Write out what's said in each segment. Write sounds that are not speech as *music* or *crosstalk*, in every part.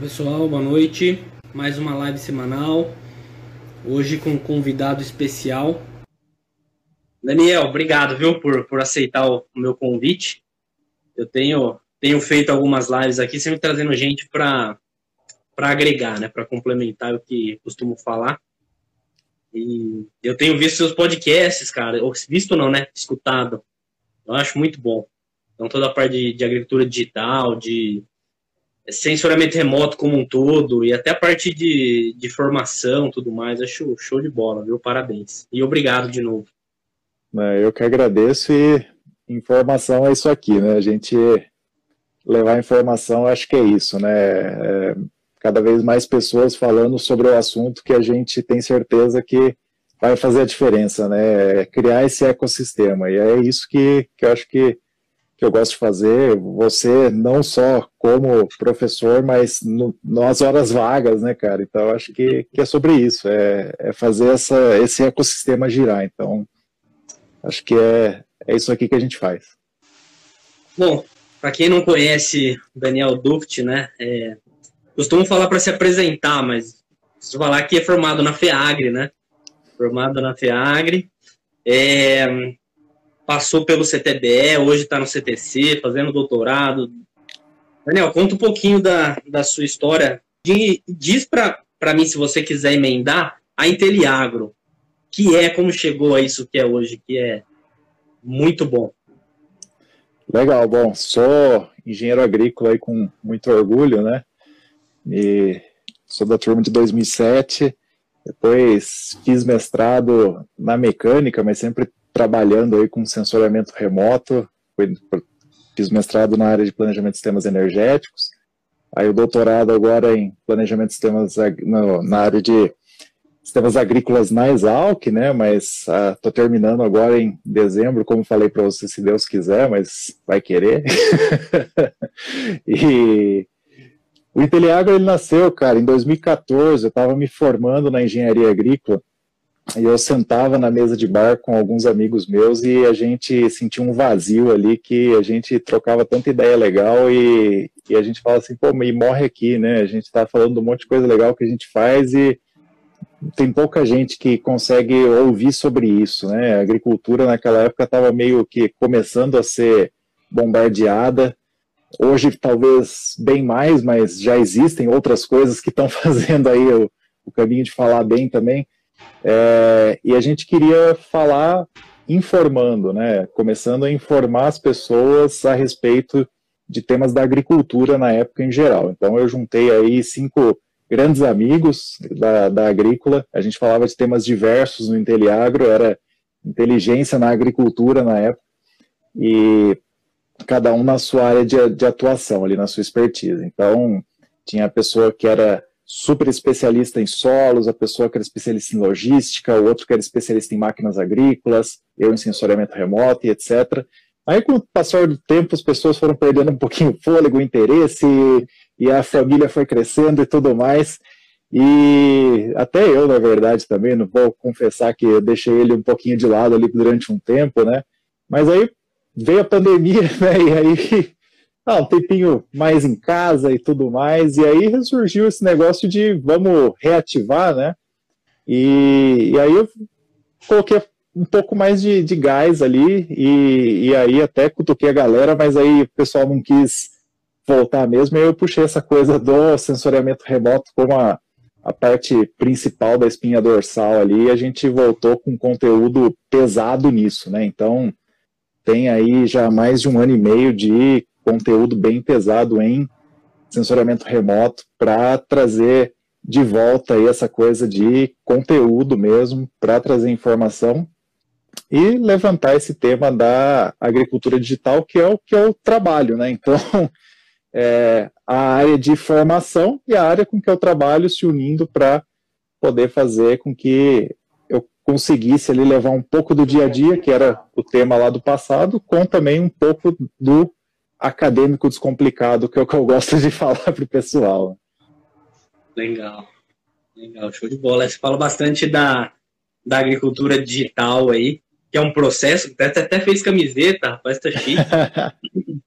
pessoal, boa noite. Mais uma live semanal. Hoje com um convidado especial. Daniel, obrigado, viu, por, por aceitar o, o meu convite. Eu tenho, tenho feito algumas lives aqui, sempre trazendo gente para agregar, né, para complementar o que costumo falar. E eu tenho visto seus podcasts, cara, ou visto não, né, escutado. Eu acho muito bom. Então toda a parte de, de agricultura digital, de sensoramento remoto como um todo e até a parte de, de formação tudo mais. Acho show de bola, viu? Parabéns. E obrigado de novo. É, eu que agradeço e informação é isso aqui, né? A gente levar informação, acho que é isso, né? É, cada vez mais pessoas falando sobre o assunto que a gente tem certeza que vai fazer a diferença, né? É criar esse ecossistema. E é isso que, que eu acho que que eu gosto de fazer, você não só como professor, mas no, nas horas vagas, né, cara? Então, acho que, que é sobre isso, é, é fazer essa, esse ecossistema girar. Então, acho que é, é isso aqui que a gente faz. Bom, para quem não conhece Daniel Duft, né, é, costumo falar para se apresentar, mas preciso falar que é formado na FEAGRE, né? Formado na FEAGRE. É, passou pelo CTBE, hoje está no CTC, fazendo doutorado. Daniel, conta um pouquinho da, da sua história. Diz para mim, se você quiser emendar, a Inteliagro, que é, como chegou a isso que é hoje, que é muito bom. Legal, bom, sou engenheiro agrícola aí com muito orgulho, né? E sou da turma de 2007, depois fiz mestrado na mecânica, mas sempre trabalhando aí com sensoramento remoto, fiz mestrado na área de planejamento de sistemas energéticos, aí o doutorado agora em planejamento de sistemas na área de sistemas agrícolas na Exalc, né, mas estou ah, terminando agora em dezembro, como falei para você, se Deus quiser, mas vai querer. *laughs* e o Inteliagro, ele nasceu, cara, em 2014, eu estava me formando na engenharia agrícola, e eu sentava na mesa de bar com alguns amigos meus e a gente sentia um vazio ali que a gente trocava tanta ideia legal e, e a gente fala assim, pô, e morre aqui, né? A gente está falando um monte de coisa legal que a gente faz e tem pouca gente que consegue ouvir sobre isso, né? A agricultura naquela época estava meio que começando a ser bombardeada. Hoje talvez bem mais, mas já existem outras coisas que estão *laughs* fazendo aí o, o caminho de falar bem também. É, e a gente queria falar informando, né? Começando a informar as pessoas a respeito de temas da agricultura na época em geral. Então eu juntei aí cinco grandes amigos da, da agrícola. A gente falava de temas diversos no Inteliagro, era inteligência na agricultura na época, e cada um na sua área de, de atuação, ali na sua expertise. Então, tinha a pessoa que era super especialista em solos, a pessoa que era especialista em logística, o outro que era especialista em máquinas agrícolas, eu em sensoriamento remoto e etc. Aí, com o passar do tempo, as pessoas foram perdendo um pouquinho o fôlego, o interesse, e, e a família foi crescendo e tudo mais. E até eu, na verdade, também, não vou confessar que eu deixei ele um pouquinho de lado ali durante um tempo, né? Mas aí veio a pandemia, *laughs* né? E aí ah, um tempinho mais em casa e tudo mais, e aí ressurgiu esse negócio de vamos reativar, né? E, e aí eu coloquei um pouco mais de, de gás ali, e, e aí até cutuquei a galera, mas aí o pessoal não quis voltar mesmo, e eu puxei essa coisa do sensoriamento remoto como a, a parte principal da espinha dorsal ali, e a gente voltou com conteúdo pesado nisso, né? Então, tem aí já mais de um ano e meio de conteúdo bem pesado em sensoriamento remoto para trazer de volta aí essa coisa de conteúdo mesmo, para trazer informação e levantar esse tema da agricultura digital, que é o que é o trabalho, né? Então, *laughs* é, a área de formação e a área com que eu trabalho se unindo para poder fazer com que eu conseguisse ali levar um pouco do dia a dia, que era o tema lá do passado, com também um pouco do acadêmico descomplicado, que é o que eu gosto de *laughs* falar para o pessoal. Legal, legal, show de bola. Você fala bastante da, da agricultura digital aí, que é um processo, até, até fez camiseta, rapaz, tá chique. *laughs*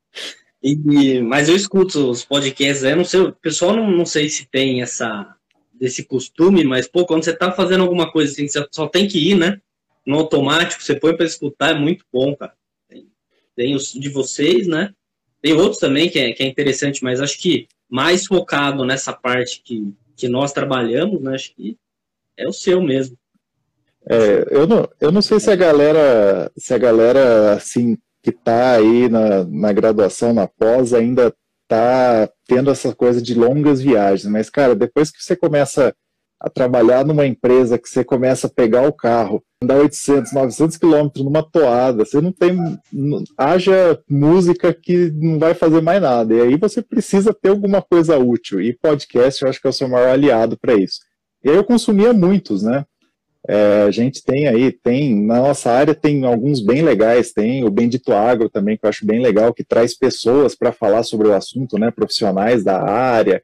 E, mas eu escuto os podcasts, eu não sei, o pessoal não, não sei se tem essa desse costume, mas pô, quando você tá fazendo alguma coisa assim, você só tem que ir, né? No automático, você põe para escutar, é muito bom, cara. Tem, tem, os de vocês, né? Tem outros também que é, que é interessante, mas acho que mais focado nessa parte que, que nós trabalhamos, né? Acho que é o seu mesmo. É, eu, não, eu não sei se a galera, se a galera assim que está aí na, na graduação, na pós, ainda está tendo essa coisa de longas viagens. Mas, cara, depois que você começa a trabalhar numa empresa, que você começa a pegar o carro, andar 800, 900 quilômetros numa toada, você não tem. haja música que não vai fazer mais nada. E aí você precisa ter alguma coisa útil. E podcast eu acho que é o seu maior aliado para isso. E aí eu consumia muitos, né? É, a gente tem aí, tem, na nossa área tem alguns bem legais, tem o Bendito Agro também, que eu acho bem legal, que traz pessoas para falar sobre o assunto, né, profissionais da área.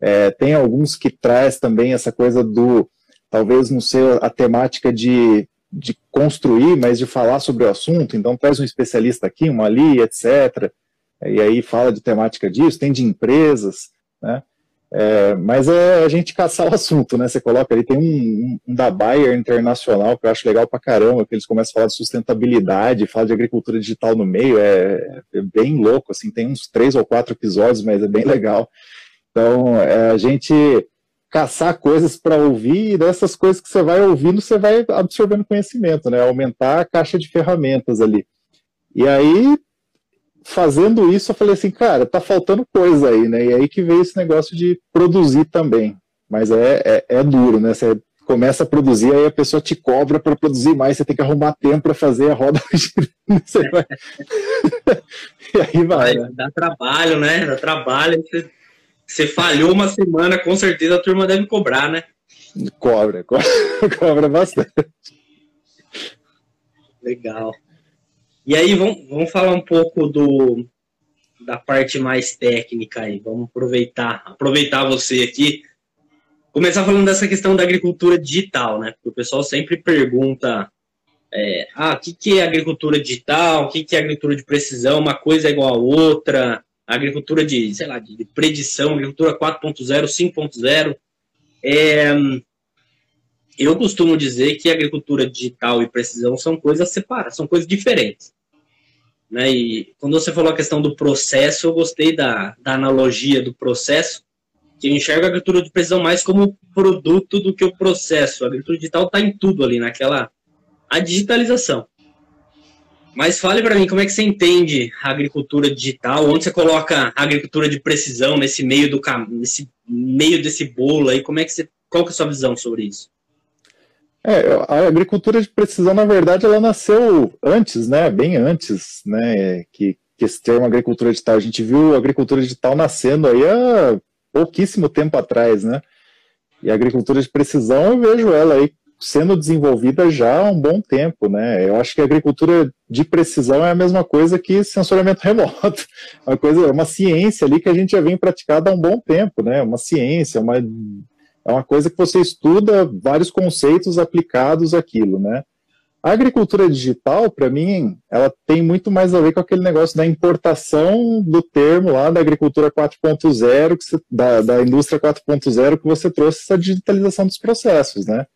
É, tem alguns que traz também essa coisa do, talvez não ser a temática de, de construir, mas de falar sobre o assunto, então traz um especialista aqui, um ali, etc. E aí fala de temática disso, tem de empresas, né? É, mas é a gente caçar o assunto, né? Você coloca ali, tem um, um, da Bayer Internacional que eu acho legal pra caramba, que eles começam a falar de sustentabilidade, falam de agricultura digital no meio, é, é, bem louco, assim, tem uns três ou quatro episódios, mas é bem legal. Então, é, a gente caçar coisas para ouvir, e dessas coisas que você vai ouvindo, você vai absorvendo conhecimento, né? Aumentar a caixa de ferramentas ali. E aí, fazendo isso, eu falei assim, cara, tá faltando coisa aí, né? E aí que veio esse negócio de produzir também. Mas é, é, é duro, né? Você começa a produzir, aí a pessoa te cobra para produzir mais, você tem que arrumar tempo para fazer a roda *laughs* você vai... *laughs* *laughs* e aí vai. Né? Dá trabalho, né? Dá trabalho. Você, você falhou uma semana, com certeza a turma deve cobrar, né? Cobra, *laughs* cobra, cobra bastante. Legal. E aí vamos, vamos falar um pouco do, da parte mais técnica aí. Vamos aproveitar, aproveitar você aqui. Começar falando dessa questão da agricultura digital, né? Porque o pessoal sempre pergunta é, ah, o que, que é agricultura digital, o que, que é agricultura de precisão, uma coisa é igual a outra, agricultura de, sei lá, de predição, agricultura 4.0, 5.0. É, eu costumo dizer que agricultura digital e precisão são coisas separadas, são coisas diferentes. Né? E quando você falou a questão do processo, eu gostei da, da analogia do processo, que eu enxergo a agricultura de precisão mais como produto do que o processo. A agricultura digital está em tudo ali, naquela a digitalização. Mas fale para mim, como é que você entende a agricultura digital? Onde você coloca a agricultura de precisão nesse meio do nesse meio desse bolo aí? Como é que você, qual que é a sua visão sobre isso? É, a agricultura de precisão, na verdade, ela nasceu antes, né? Bem antes, né? Que, que esse termo agricultura digital. A gente viu a agricultura digital nascendo aí há pouquíssimo tempo atrás, né? E a agricultura de precisão, eu vejo ela aí sendo desenvolvida já há um bom tempo, né? Eu acho que a agricultura de precisão é a mesma coisa que sensoriamento *laughs* remoto, uma coisa, uma ciência ali que a gente já vem praticando há um bom tempo, né? Uma ciência, uma é uma coisa que você estuda vários conceitos aplicados àquilo, né? A agricultura digital, para mim, ela tem muito mais a ver com aquele negócio da importação do termo lá da agricultura 4.0, da, da indústria 4.0, que você trouxe essa digitalização dos processos, né?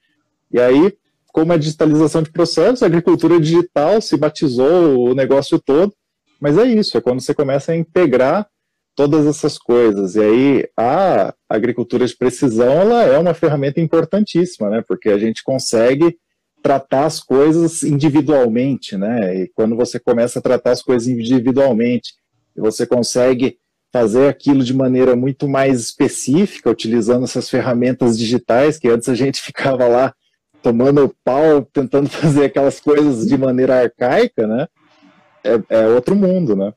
E aí, como a digitalização de processos, a agricultura digital se batizou o negócio todo, mas é isso, é quando você começa a integrar todas essas coisas. E aí a agricultura de precisão ela é uma ferramenta importantíssima, né? Porque a gente consegue tratar as coisas individualmente, né? E quando você começa a tratar as coisas individualmente, você consegue fazer aquilo de maneira muito mais específica, utilizando essas ferramentas digitais, que antes a gente *laughs* ficava lá tomando pau, tentando *laughs* fazer aquelas coisas de maneira arcaica, né? É, é outro mundo, né?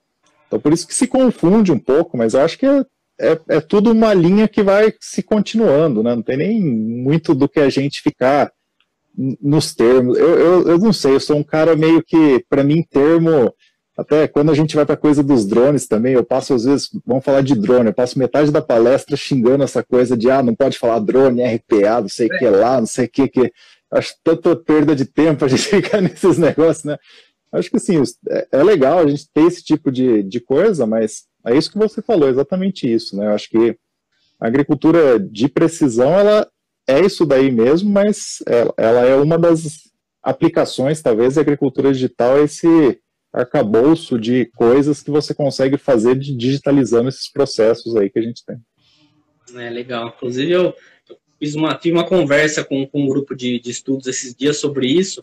Então, por isso que se confunde um pouco, mas eu acho que é, é, é, tudo uma linha que vai se continuando, né? Não tem nem muito do que a gente ficar nos termos. Eu, eu, eu não sei, eu sou um cara meio que, para mim, termo. Até quando a gente vai para coisa dos drones também, eu passo às vezes, vamos falar de drone, eu passo metade da palestra xingando essa coisa de, ah, não pode falar drone, RPA, não sei o é. que lá, não sei o que, que. Acho tanta perda de tempo a gente *laughs* ficar nesses negócios, né? Acho que sim, é, é legal a gente ter esse tipo de, de coisa, mas É isso que você falou, exatamente isso, né? Eu acho que a agricultura de precisão, ela é isso daí mesmo, mas ela, ela é uma das aplicações, talvez, da agricultura digital, esse arcabouço de coisas que você consegue fazer digitalizando esses processos aí que a gente tem. É legal. Inclusive, eu fiz uma, tive uma conversa com, com um grupo de, de estudos esses dias sobre isso,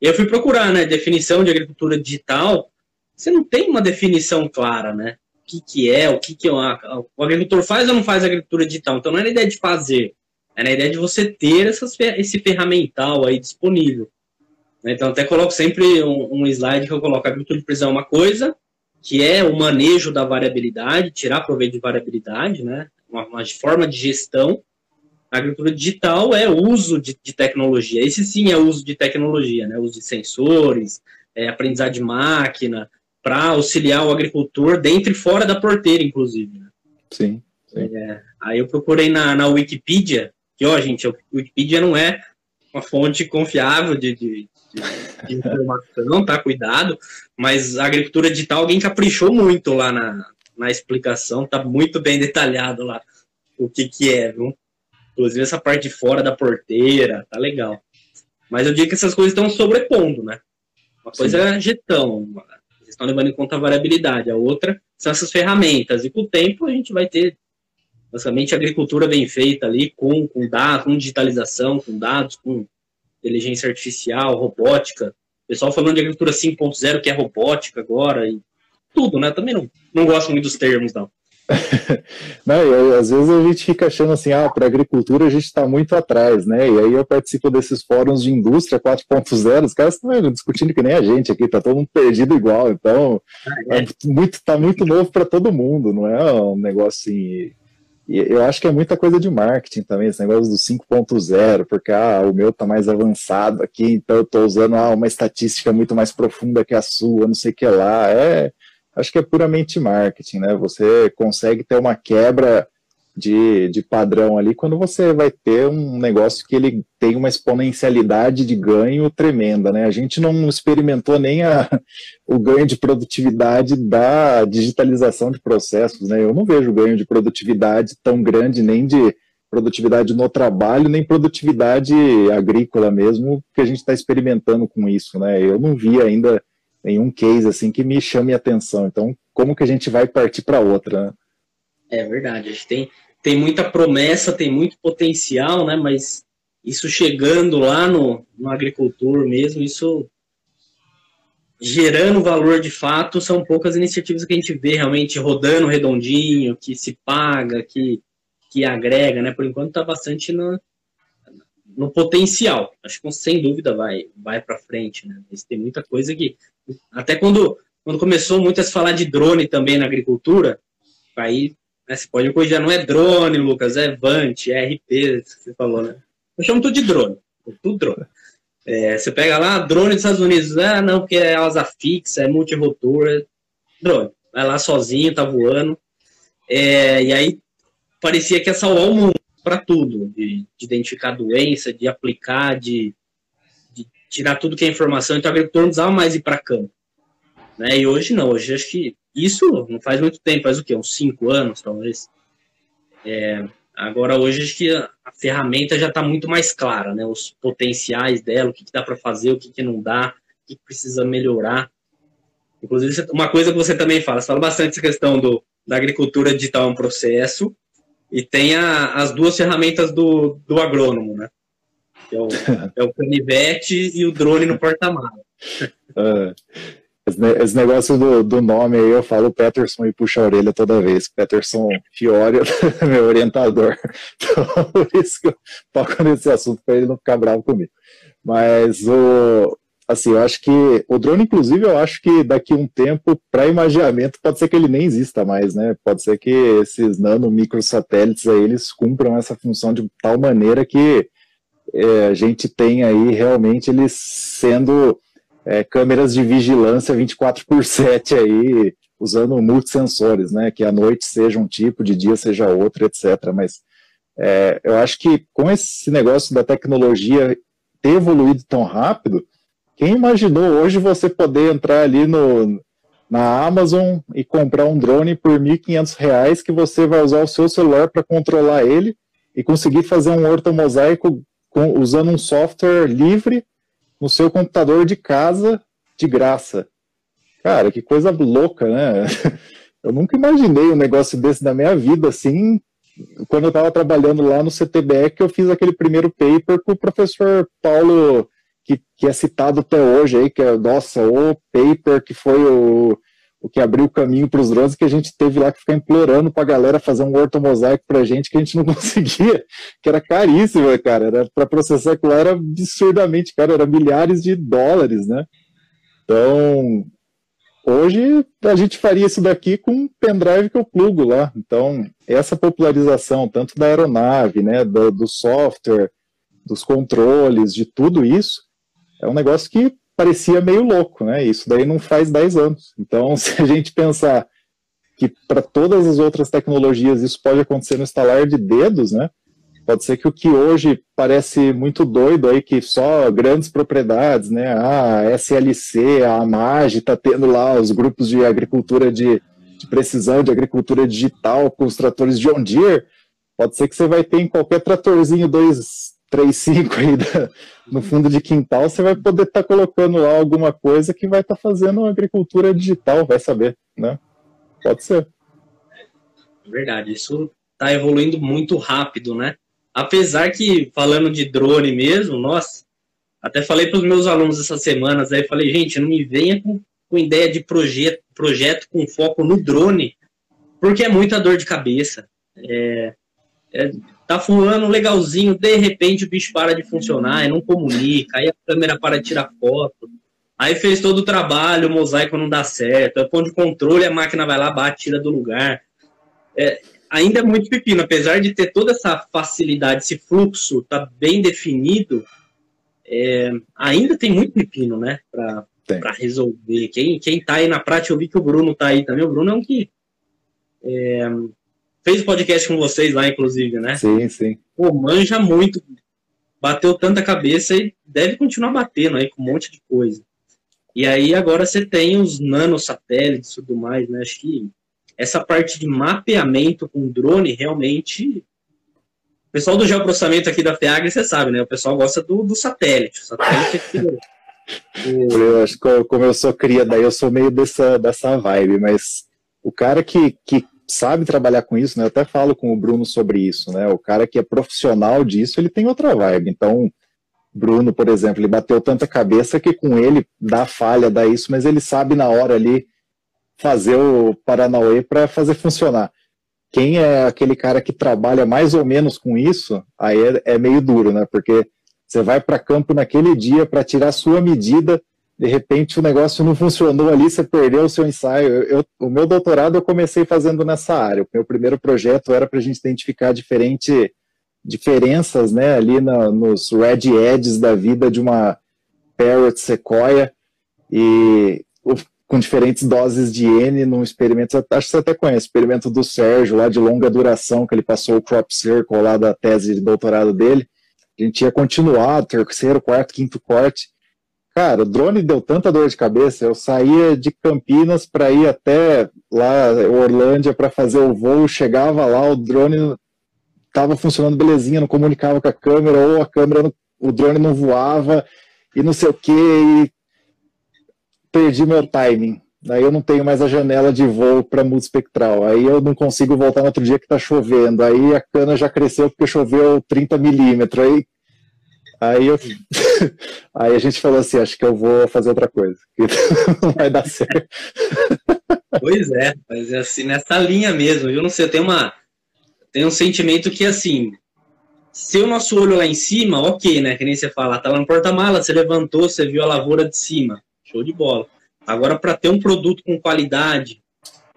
e eu fui procurar, né, definição de agricultura digital. Você não tem uma definição clara, né? O que, que é, o que, que é o agricultor faz ou não faz agricultura digital. Então, não é na ideia de fazer, é na ideia de você ter essas, esse ferramental aí disponível. Né? Então, até coloco sempre um, um slide que eu coloco: a agricultura de precisão é uma coisa, que é o manejo da variabilidade, tirar proveito de variabilidade, né? uma, uma forma de gestão. A agricultura digital é uso de, de, tecnologia. Esse sim é uso de tecnologia, né? Uso de sensores, é, aprendizado de máquina, para auxiliar o agricultor dentro e fora da porteira, inclusive. Né? Sim. sim. É, aí eu procurei na, na Wikipedia, que, ó, gente, a Wikipedia não é uma fonte confiável de, de, de, informação, tá? Cuidado. Mas a agricultura digital, alguém caprichou muito lá na, na explicação, tá muito bem detalhado lá o que que é, viu? Inclusive essa parte de fora da porteira, tá legal. Mas eu digo que essas coisas estão sobrepondo, né? Uma coisa Sim. é gestão, vocês estão levando em conta a variabilidade, a outra são essas ferramentas, e com o tempo a gente vai ter basicamente agricultura bem feita ali, com, com dados, com digitalização, com dados, com inteligência artificial, robótica. O pessoal falando de agricultura 5.0, que é robótica agora, e tudo, né? Também não, não gosto muito dos termos, não. *laughs* não, e, às vezes a gente fica achando assim, ah, para agricultura a gente está muito atrás, né? E aí eu participo desses fóruns de indústria 4.0, os caras estão discutindo que nem a gente aqui, tá todo mundo perdido igual, então ah, é. É muito, tá muito novo para todo mundo, não é um negócio assim e eu acho que é muita coisa de marketing também, esse negócio do 5.0, porque ah, o meu está mais avançado aqui, então eu estou usando ah, uma estatística muito mais profunda que a sua, não sei o que lá. É, acho que é puramente marketing, né? Você consegue ter uma quebra de, de padrão ali quando você vai ter um negócio que ele tem uma exponencialidade de ganho tremenda, né? A gente não experimentou nem a, o ganho de produtividade da digitalização de processos, né? Eu não vejo ganho de produtividade tão grande nem de produtividade no trabalho, nem produtividade agrícola mesmo, que a gente está experimentando com isso, né? Eu não vi ainda nenhum case assim que me chame atenção. Então, como que a gente vai partir para outra? Né? É verdade, a gente tem, tem muita promessa, tem muito potencial, né? Mas isso chegando lá no, no agricultor mesmo, isso gerando valor de fato, são poucas iniciativas que a gente vê realmente rodando redondinho, que se paga, que, que agrega, né? Por enquanto está bastante no, no potencial. Acho que sem dúvida vai, vai para frente, né? Mas tem muita coisa que até quando, quando começou muito a se falar de drone também na agricultura, aí né? Você pode corrigir, não é drone, Lucas, é Vant, é RP, você falou, né? Eu chamo tudo de drone, tudo drone. É, você pega lá, drone dos Estados Unidos, ah, não, porque é asa fixa, é multirotor, é drone. Vai lá sozinho, tá voando. É, e aí parecia que ia salvar o mundo para tudo, de, de, identificar doença, de aplicar, de, de, tirar tudo que é informação. Então o agricultor não precisava mais ir para campo. Né? E hoje não, hoje acho que isso não faz muito tempo, faz o quê? Uns cinco anos, talvez. É, agora, hoje, acho que a, a ferramenta já está muito mais clara, né? Os potenciais dela, o que, que dá para fazer, o que, que não dá, o que, que precisa melhorar. Inclusive, uma coisa que você também fala, você fala bastante essa questão do, da agricultura digital é um processo, e tem a, as duas ferramentas do, do agrônomo, né? Que é o, *laughs* é o canivete e o drone no porta-malas. Uh, esse negócio do, do nome aí, eu falo Peterson e puxa a orelha toda vez. Peterson Fiore é *laughs* meu orientador. *laughs* Então, por isso que eu toco nesse assunto, para ele não ficar bravo comigo. Mas, o, assim, eu acho que o drone, inclusive, eu acho que daqui um tempo, para imaginamento, pode ser que ele nem exista mais, né? Pode ser que esses nano microsatélites aí, eles cumpram essa função de tal maneira que é, a gente tem aí realmente eles sendo é, câmeras de vigilância 24 por 7 aí, usando multisensores, né? Que à noite seja um tipo, de dia seja outro, etc. Mas é, eu acho que com esse negócio da tecnologia ter evoluído tão rápido, quem imaginou hoje você poder entrar ali no, na Amazon e comprar um drone por R$ 1.500 que você vai usar o seu celular para controlar ele e conseguir fazer um ortomosaico com, usando um software livre no seu computador de casa de graça. Cara, que coisa louca, né? *laughs* Eu nunca imaginei um negócio desse na minha vida, assim, quando eu estava trabalhando lá no CTBE, que eu fiz aquele primeiro paper com o professor Paulo, que, que é citado até hoje aí, que é, nossa, o paper que foi o, o que abriu o caminho para os drones, que a gente teve lá que ficar implorando para a galera fazer um ortomosaico para a gente, que a gente não *laughs* conseguia, que era caríssimo, cara, era para processar aquilo era absurdamente caro, era milhares de dólares, né? Então, Hoje a gente faria isso daqui com um pendrive que eu plugo lá. Então, essa popularização, tanto da aeronave, né, do, do software, dos controles, de tudo isso, é um negócio que parecia meio louco, né? Isso daí não faz 10 anos. Então, *laughs* se a gente pensar que para todas as outras tecnologias isso pode acontecer no estalar de dedos, né? Pode ser que o que hoje parece muito doido aí, que só grandes propriedades, né? A SLC, a AMAG está tendo lá os grupos de agricultura de, de, precisão, de agricultura digital, com os tratores John Deere. Pode ser que você vai ter em qualquer tratorzinho 235 aí da, no fundo de quintal, você vai poder estar tá colocando lá alguma coisa que vai estar tá fazendo agricultura digital, vai saber, né? Pode ser. Verdade, isso está evoluindo muito rápido, né? Apesar que, falando de drone mesmo, nossa, até falei para os meus alunos essas semanas, aí falei, gente, não me venha com, com ideia de projeto, projeto com foco no drone, porque é muita dor de cabeça. É, é, tá fulano legalzinho, de repente o bicho para de funcionar, não comunica, aí a câmera para de tirar foto, aí fez todo o trabalho, o mosaico não dá certo, é ponto de controle, a máquina vai lá, bate, tira do lugar. É, ainda é muito pepino, apesar de ter toda essa facilidade, esse fluxo tá bem definido, é, ainda tem muito pepino, né, para resolver. Quem, quem tá aí na prática, eu vi que o Bruno tá aí também, o Bruno é um que é, fez podcast com vocês lá, inclusive, né? Sim, sim. Pô, manja muito, bateu tanta cabeça e deve continuar batendo aí com um monte de coisa. E aí agora você tem os nanosatélites e tudo mais, né? Acho que essa parte de mapeamento com drone realmente. O pessoal do geoprocessamento aqui da FEAG, você sabe, né? O pessoal gosta do, do satélite. O satélite é que... *laughs* Eu acho que como eu sou cria, daí eu sou meio dessa, dessa vibe, mas o cara que, que sabe trabalhar com isso, né? Eu até falo com o Bruno sobre isso, né? O cara que é profissional disso, ele tem outra vibe. Então, Bruno, por exemplo, ele bateu tanta cabeça que com ele dá falha, dá isso, mas ele sabe na hora ali fazer o Paranauê para fazer funcionar. Quem é aquele cara que trabalha mais ou menos com isso, aí é, é meio duro, né? Porque você vai para campo naquele dia para tirar sua medida, de repente o negócio não funcionou ali, você perdeu o seu ensaio. Eu, eu, o meu doutorado eu comecei fazendo nessa área. O meu primeiro projeto era para a gente identificar diferente, diferenças né, ali na, nos red edges da vida de uma parrot sequoia. E com diferentes doses de N num experimento, acho que você até conhece, experimento do Sérgio, lá de longa duração, que ele passou o crop circle lá da tese de doutorado dele. A gente ia continuar, terceiro, quarto, quinto corte. Cara, o drone deu tanta dor de cabeça, eu saía de Campinas para ir até lá, Orlândia, para fazer o voo, chegava lá, o drone estava funcionando belezinha, não comunicava com a câmera, ou a câmera, o drone não voava, e não sei o que, e perdi meu timing. Aí eu não tenho mais a janela de voo para mudo espectral. Aí eu não consigo voltar no outro dia que está chovendo. Aí a cana já cresceu porque choveu 30 milímetros. Aí, aí, eu, *laughs* aí a gente falou assim: acho que eu vou fazer outra coisa, que não *laughs* vai dar certo. Pois é, mas é assim, nessa linha mesmo. Eu não sei, eu tenho, uma, tenho um sentimento que assim. Se o nosso olho lá em cima, ok, né? Que nem você fala, tá lá no porta-mala, você levantou, você viu a lavoura de cima Show de bola. Agora, para ter um produto com qualidade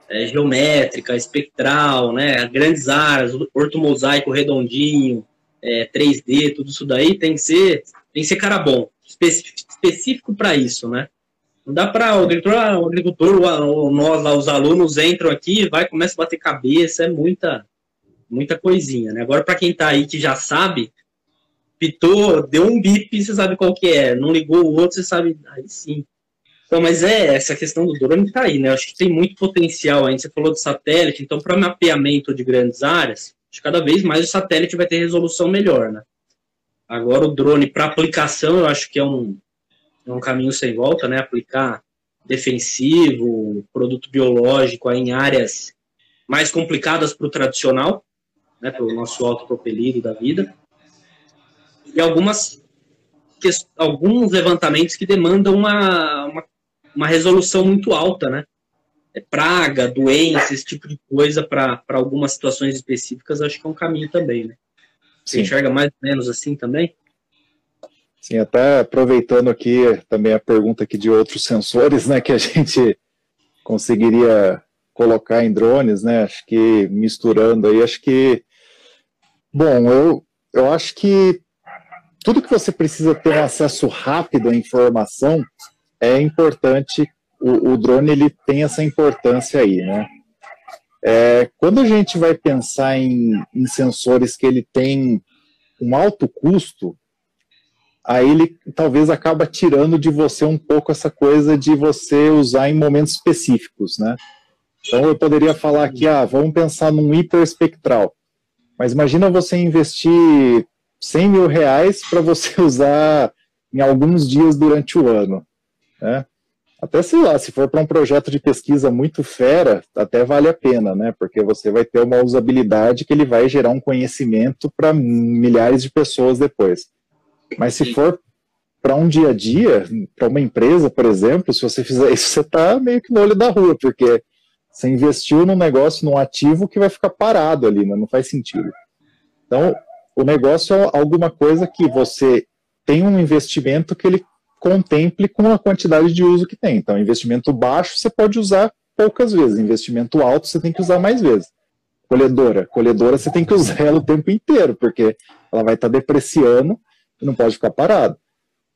é, geométrica, espectral, né, grandes áreas, ortomosaico redondinho, é, 3D, tudo isso daí tem que ser, tem que ser cara bom, específico para isso, né? Não dá para o agricultor, ah, o agricultor, o, nós lá, os alunos entram aqui, vai, começa a bater cabeça, é muita, muita coisinha, né? Agora, para quem está aí que já sabe, pitou, deu um bip, você sabe qual que é, não ligou o outro, você sabe, aí sim, Então, mas é, essa questão do drone está aí, né? Acho que tem muito potencial ainda. Você falou de satélite, então, para mapeamento de grandes áreas, cada vez mais o satélite vai ter resolução melhor, né? Agora, o drone para aplicação, eu acho que é um, é um caminho sem volta, né? Aplicar defensivo, produto biológico aí em áreas mais complicadas para o tradicional, né? Para o nosso autopropelido da vida. E algumas alguns levantamentos que demandam uma, uma uma resolução muito alta, né? É praga, doença, esse tipo de coisa para algumas situações específicas, acho que é um caminho também, né? Você Sim. enxerga mais ou menos assim também? Sim, até aproveitando aqui também a pergunta aqui de outros sensores, né, que a *laughs* gente conseguiria colocar em drones, né, acho que misturando aí, acho que, bom, eu, eu acho que tudo que você precisa ter um acesso rápido à informação, é importante, o, o drone ele tem essa importância aí, né? É, quando a gente vai pensar em, em, sensores que ele tem um alto custo, aí ele talvez acaba tirando de você um pouco essa coisa de você usar em momentos específicos, né? Então eu poderia falar aqui, ah, vamos pensar num hiperespectral. Mas imagina você investir 100 mil reais para você *laughs* usar em alguns dias durante o ano. Né? Até sei lá, se for para um projeto de pesquisa muito fera, até vale a pena, né? Porque você vai ter uma usabilidade que ele vai gerar um conhecimento para milhares de pessoas depois. Mas se for para um dia a dia, para uma empresa, por exemplo, se você fizer isso, você está meio que no olho da rua, porque você investiu num negócio, num ativo que vai ficar parado ali, né? não faz sentido. Então, o negócio é alguma coisa que você tem um investimento que ele contemple com a quantidade de uso que tem. Então, investimento baixo você pode usar poucas vezes, investimento alto você tem que usar mais vezes. Colhedora, colhedora você tem que usar ela o tempo inteiro, porque ela vai estar depreciando e não pode ficar parado.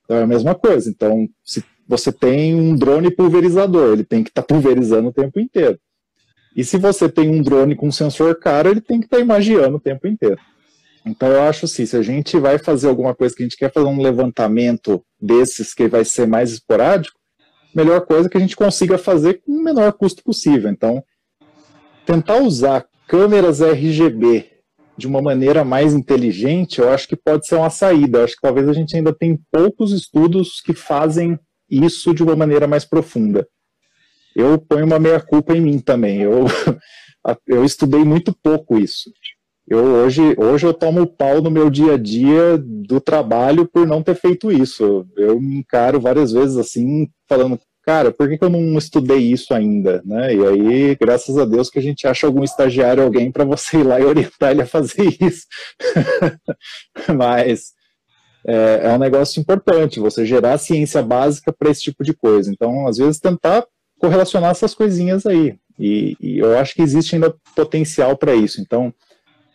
Então é a mesma coisa. Então, se você tem um drone pulverizador, ele tem que estar pulverizando o tempo inteiro. E se você tem um drone com sensor caro, ele tem que estar imaginando o tempo inteiro. Então eu acho assim, se a gente vai fazer alguma coisa que a gente quer fazer um levantamento desses que vai ser mais esporádico, melhor coisa que a gente consiga fazer com o menor custo possível. Então, tentar usar câmeras RGB de uma maneira mais inteligente, eu acho que pode ser uma saída. Eu acho que talvez a gente ainda tem poucos estudos que fazem isso de uma maneira mais profunda. Eu ponho uma meia-culpa em mim também. Eu, *laughs* eu estudei muito pouco isso. Eu hoje, hoje eu tomo pau no meu dia a dia do trabalho por não ter feito isso. Eu me encaro várias vezes assim, falando, cara, por que, que eu não estudei isso ainda? Né? E aí, graças a Deus que a gente acha algum estagiário, alguém para você ir lá e orientar ele a fazer isso. *laughs* Mas é, é um negócio importante, você gerar ciência básica para esse tipo de coisa. Então, às vezes, tentar correlacionar essas coisinhas aí. E, e eu acho que existe ainda potencial para isso. Então,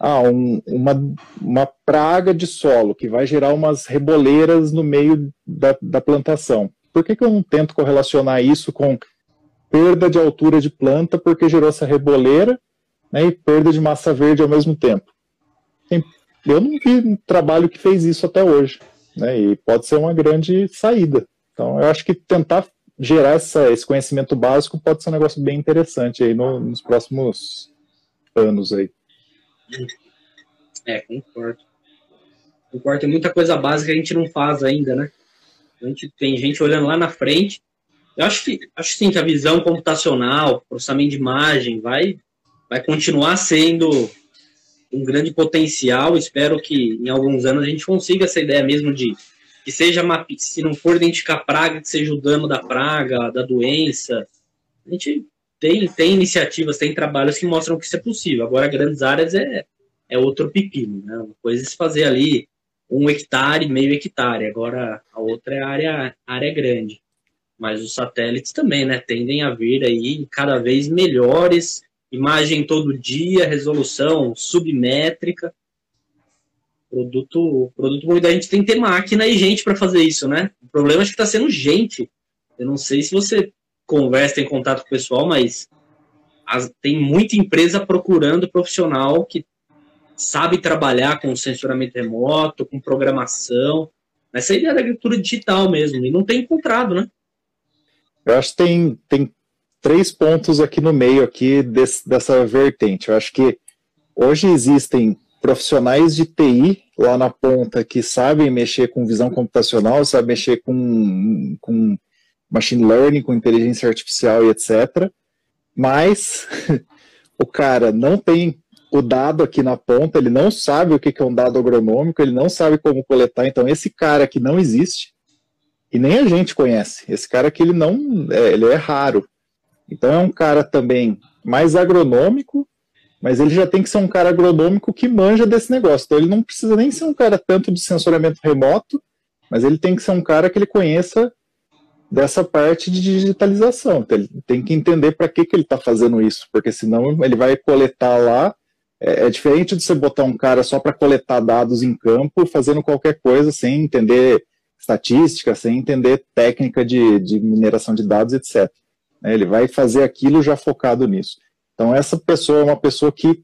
ah, um, uma, uma praga de solo que vai gerar umas reboleiras no meio da, da plantação. Por que, que eu não tento correlacionar isso com perda de altura de planta porque gerou essa reboleira né, e perda de massa verde ao mesmo tempo? Tem, eu não vi um trabalho que fez isso até hoje. Né, e pode ser uma grande saída. Então, eu acho que tentar gerar essa, esse conhecimento básico pode ser um negócio bem interessante aí no, nos próximos anos aí. É, concordo. Concordo, tem muita coisa básica que a gente não faz ainda, né? A gente tem gente olhando lá na frente. Eu acho que acho sim que a visão computacional, processamento de imagem, vai, vai continuar sendo um grande potencial. Espero que em alguns anos a gente consiga essa ideia mesmo de que seja se não for identificar praga, que seja o dano da praga, da doença. A gente tem, tem iniciativas, tem trabalhos que mostram que isso é possível. Agora, grandes áreas é, é outro pepino, né? Uma coisa é se fazer ali um hectare, meio hectare. Agora, a outra é área, área grande. Mas os satélites também, né? Tendem a vir aí cada vez melhores, imagem todo dia, resolução submétrica. Produto, produto bom. a gente tem que ter máquina e gente para fazer isso, né? O problema é que está sendo gente. Eu não sei se você conversa, tem contato com o pessoal, mas as, tem muita empresa procurando profissional que sabe trabalhar com censuramento remoto, com programação, essa ideia da agricultura digital mesmo, e não tem encontrado, né? Eu acho que tem, tem três pontos aqui no meio aqui desse, dessa vertente. Eu acho que hoje existem profissionais de TI lá na ponta que sabem mexer com visão computacional, sabem mexer com, com machine learning, com inteligência artificial e etc. Mas *laughs* o cara não tem o dado aqui na ponta, ele não sabe o que é um dado agronômico, ele não sabe como coletar. Então, esse cara que não existe, e nem a gente conhece, esse cara que ele não, é, ele é raro. Então, é um cara também mais agronômico, mas ele já tem que ser um cara agronômico que manja desse negócio. Então, ele não precisa nem ser um cara tanto de sensoramento remoto, mas ele tem que ser um cara que ele conheça dessa parte de digitalização. Então, ele tem que entender para que, que ele está fazendo isso, porque senão ele vai coletar lá é, é diferente de você botar um cara só para coletar dados em campo, fazendo qualquer coisa sem entender estatística, sem entender técnica de, de mineração de dados, etc. É, ele vai fazer aquilo já focado nisso. Então, essa pessoa é uma pessoa que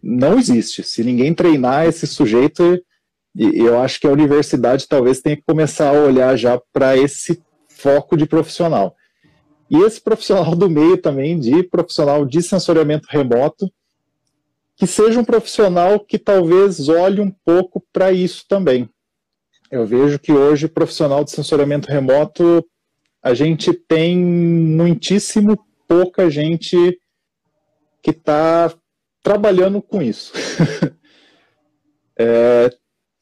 não existe. Se ninguém treinar esse sujeito, eu acho que a universidade talvez tenha que começar a olhar já para esse foco de profissional. E esse profissional do meio também, de profissional de sensoriamento remoto, que seja um profissional que talvez olhe um pouco para isso também. Eu vejo que hoje, profissional de sensoriamento remoto, a gente tem muitíssimo pouca gente que está trabalhando com isso. *laughs* é,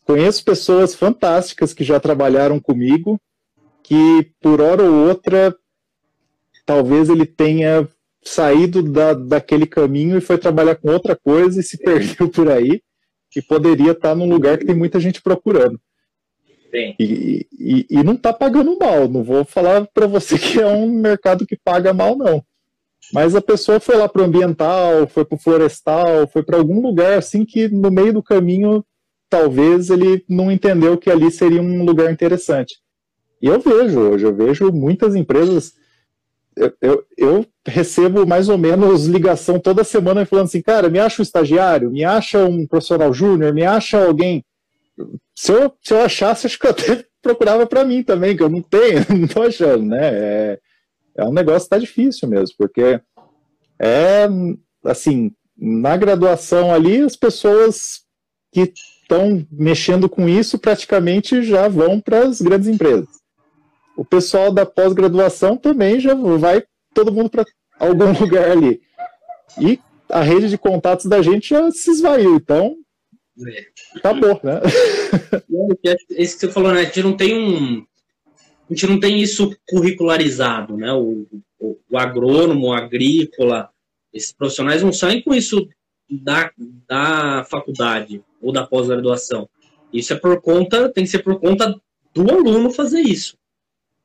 conheço pessoas fantásticas que já trabalharam comigo, que por hora ou outra, talvez ele tenha saído da, daquele caminho e foi trabalhar com outra coisa e se *laughs* perdeu por aí, que poderia estar num lugar que tem muita gente procurando. E, e, e, não está pagando mal. Não vou falar para você que é um mercado que paga mal, não. Mas a pessoa foi lá para o ambiental, foi para o florestal, foi para algum lugar assim que no meio do caminho talvez ele não entendeu que ali seria um lugar interessante. E eu vejo hoje, eu vejo muitas empresas eu, eu, recebo mais ou menos ligação toda semana falando assim, cara, me acha um estagiário, me acha um profissional júnior, me acha alguém. Se eu, se eu achasse, acho que eu até *laughs* procurava para mim também, que eu não tenho, *laughs* não tô achando, né? É, é um negócio que tá difícil mesmo, porque é assim, na graduação ali, as pessoas que estão mexendo com isso praticamente já vão para as grandes empresas o pessoal da pós-graduação também já vai todo mundo para algum *laughs* lugar ali. E a rede de contatos da gente já se esvaiu, então é. acabou, né? *laughs* Isso que você falou, né? A gente não tem um. A gente não tem isso curricularizado, né? O, o, o agrônomo, o agrícola, esses profissionais não saem com isso da, da faculdade ou da pós-graduação. Isso é por conta, tem que ser por conta do aluno fazer isso.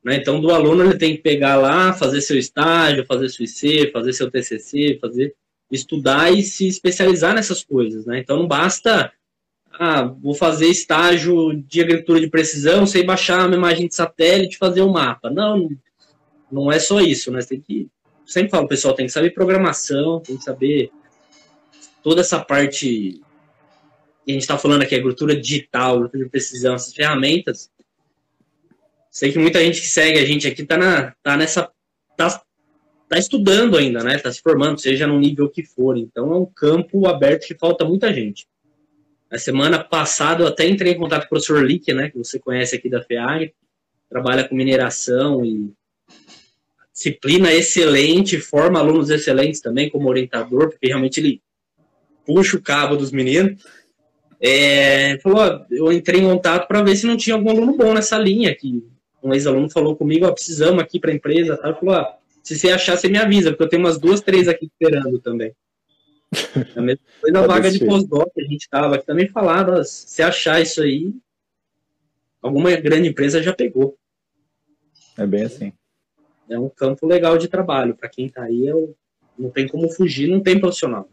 Né? Então, do aluno ele tem que pegar lá, fazer seu estágio, fazer seu IC, fazer seu TCC, fazer estudar e se especializar nessas coisas. Né? Então, não basta, ah, vou fazer estágio de agricultura de precisão, sei baixar uma imagem de satélite, fazer um mapa. Não, não é só isso. Né? Tem que, sempre falo, pessoal, tem que saber programação, tem que saber toda essa parte que a gente está falando aqui, agricultura digital, agricultura de precisão, essas ferramentas Sei que muita gente que segue a gente aqui tá, na, tá nessa. Tá, tá estudando ainda, né? Tá se formando, seja no nível que for. Então é um campo aberto que falta muita gente. Na semana passada eu até entrei em contato com o professor Lick, né? Que você conhece aqui da FEAG, trabalha com mineração e disciplina excelente, forma alunos excelentes também como orientador, porque realmente ele puxa o cabo dos meninos. É, falou, eu entrei em contato para ver se não tinha algum aluno bom nessa linha, que um ex-aluno falou comigo, ó, precisamos aqui para a empresa, tá? falou, ó, se você achar, você me avisa, porque eu tenho umas duas, três aqui esperando também. *laughs* A mesma coisa a vaga de pós-doc que a gente estava aqui também falaram, se achar isso aí, alguma grande empresa já pegou. É bem assim. É um campo legal de trabalho. Para quem está aí, eu, não tem como fugir, não tem profissional.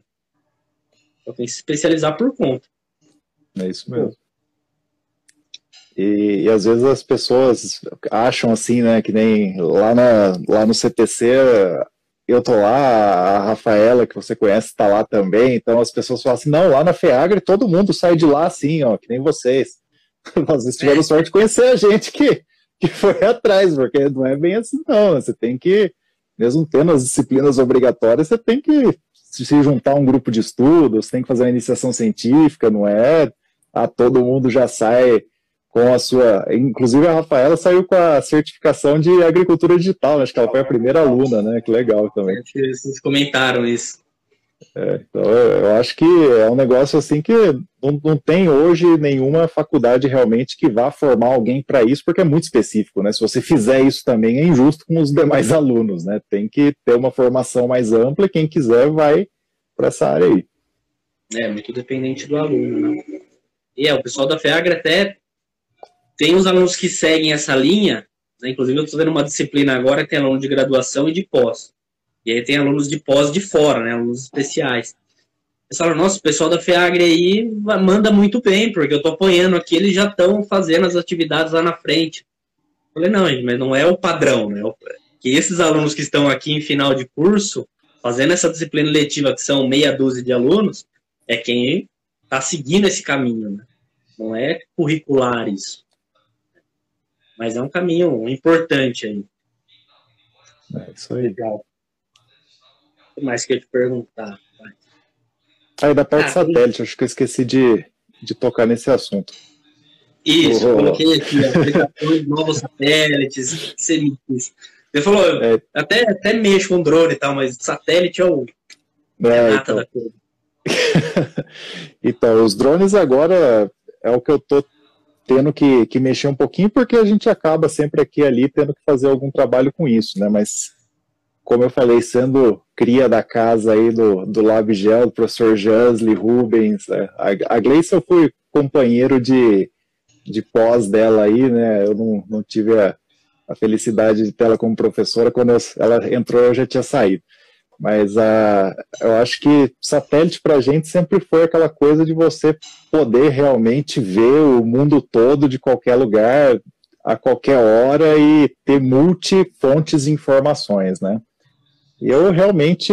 Só tem que se especializar por conta. É isso mesmo. E, e, às vezes as pessoas acham assim, né, que nem lá, na, lá no CTC, eu tô lá, a Rafaela, que você conhece, está lá também, então as pessoas falam assim, não, lá na FEAGRE todo mundo sai de lá assim, ó, que nem vocês. *laughs* Nós tivemos sorte de conhecer a gente que que foi atrás, porque não é bem assim, não. Você tem que, mesmo tendo as disciplinas obrigatórias, você tem que se juntar a um grupo de estudos, tem que fazer uma iniciação científica, não é? Ah, todo mundo já sai com a sua. Inclusive a Rafaela saiu com a certificação de agricultura digital, acho que ela foi a primeira aluna, né? Que legal também. Vocês comentaram isso. É, então, eu acho que é um negócio assim que não, não tem hoje nenhuma faculdade realmente que vá formar alguém para isso, porque é muito específico, né? Se você fizer isso também é injusto com os demais *laughs* alunos, né? Tem que ter uma formação mais ampla e quem quiser vai para essa área aí. É, muito dependente do aluno, né? E é, o pessoal da FEAGRA até tem os alunos que seguem essa linha, né? inclusive eu estou vendo uma disciplina agora que tem aluno de graduação e de pós. E aí tem alunos de pós de fora, né? Alunos especiais. Eles falam, nossa, o pessoal da FEAGRE aí manda muito bem, porque eu tô apoiando aqui, eles já estão fazendo as atividades lá na frente. Eu falei, não, gente, mas não é o padrão, né? Que esses alunos que estão aqui em final de curso, fazendo essa disciplina letiva, que são meia dúzia de alunos, é quem está seguindo esse caminho, né? Não é curricular isso. Mas é um caminho importante aí. É isso aí. Legal. O que mais que eu te perguntar? Aí da parte ah, satélite, acho que eu esqueci de, de tocar nesse assunto. Isso, oh, coloquei aqui, aplicações novos satélites, semites. Você falou, *laughs* é. até, até mexo com drone e tal, mas satélite é o é, é então. da coisa. *laughs* então, os drones agora é o que eu tô tendo que, que mexer um pouquinho, porque a gente acaba sempre aqui ali tendo que fazer algum trabalho com isso, né? Mas, como eu falei, sendo cria da casa aí do, do LabGel, professor Jansley, Rubens, é, a, a Gleice eu fui companheiro de, de pós dela aí, né? Eu não, não tive a, a felicidade de tê-la como professora, quando eu, ela entrou eu já tinha saído. Mas uh, eu acho que satélite para a gente sempre foi aquela coisa de você poder realmente ver o mundo todo de qualquer lugar, a qualquer hora e ter multifontes de informações, né? E eu realmente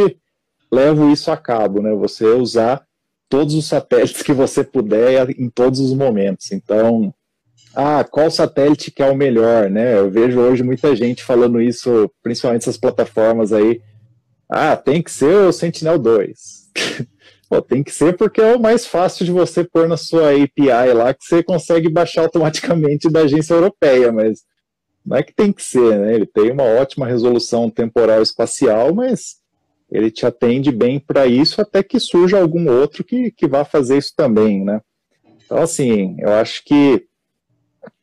levo isso a cabo, né? Você usar todos os satélites que você puder em todos os momentos. Então, ah, qual satélite que é o melhor, né? Eu vejo hoje muita gente falando isso, principalmente essas plataformas aí, ah, tem que ser o Sentinel 2. *laughs* Pô, tem que ser porque é o mais fácil de você pôr na sua API lá, que você consegue baixar automaticamente da agência europeia, mas não é que tem que ser, né? Ele tem uma ótima resolução temporal espacial, mas ele te atende bem para isso até que surja algum outro que, que vá fazer isso também, né? Então, assim, eu acho que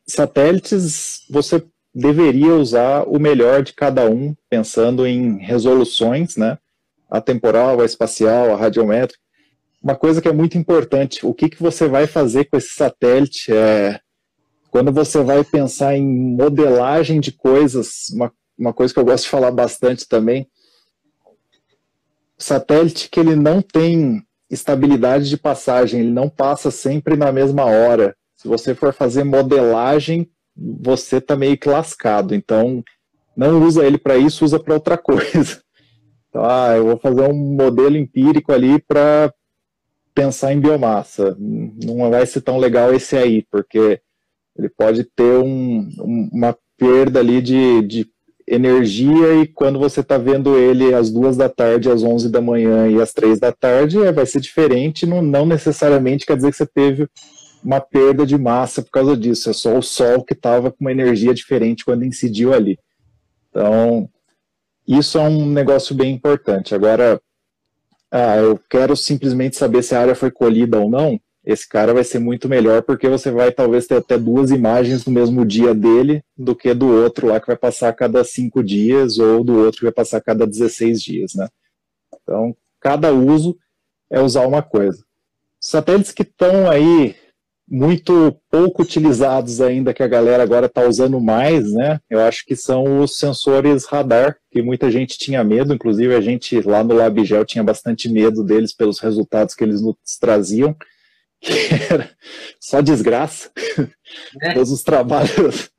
satélites você deveria usar o melhor de cada um, pensando em resoluções, né? A temporal, a espacial, a radiométrica. Uma coisa que é muito importante, o que, que você vai fazer com esse satélite? É, quando você vai pensar em modelagem de coisas, uma, uma coisa que eu gosto de falar bastante também, satélite que ele não tem estabilidade de passagem, ele não passa sempre na mesma hora. Se você for fazer modelagem você tá meio que lascado. Então, não usa ele para isso, usa para outra coisa. *laughs* Então, ah, eu vou fazer um modelo empírico ali para pensar em biomassa. Não vai ser tão legal esse aí, porque ele pode ter um, uma perda ali de, de energia e quando você está vendo ele às duas da tarde, às onze da manhã e às três da tarde, é, vai ser diferente, não, não necessariamente quer dizer que você teve uma perda de massa por causa disso. É só o Sol que estava com uma energia diferente quando incidiu ali. Então, isso é um negócio bem importante. Agora, ah, eu quero simplesmente saber se a área foi colhida ou não. Esse cara vai ser muito melhor porque você vai talvez ter até duas imagens no mesmo dia dele do que do outro lá que vai passar a cada cinco dias ou do outro que vai passar a cada 16 dias, né? Então, cada uso é usar uma coisa. Satélites que estão aí muito pouco utilizados ainda, que a galera agora está usando mais, né? Eu acho que são os sensores radar, que muita gente tinha medo, inclusive a gente lá no LabGel tinha bastante medo deles pelos resultados que eles nos traziam, *laughs* que era só desgraça. É. Todos os trabalhos,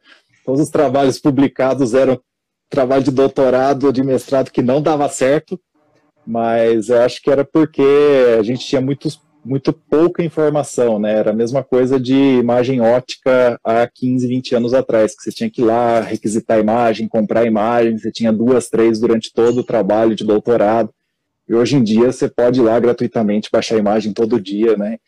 todos os trabalhos publicados eram trabalho de doutorado ou de mestrado que não dava certo, mas eu acho que era porque a gente tinha muitos muito pouca informação, né? Era a mesma coisa de imagem ótica há 15, 20 anos atrás, que você tinha que ir lá requisitar imagem, comprar imagem, você tinha duas, três durante todo o trabalho de doutorado. E hoje em dia você pode ir lá gratuitamente baixar imagem todo dia, né?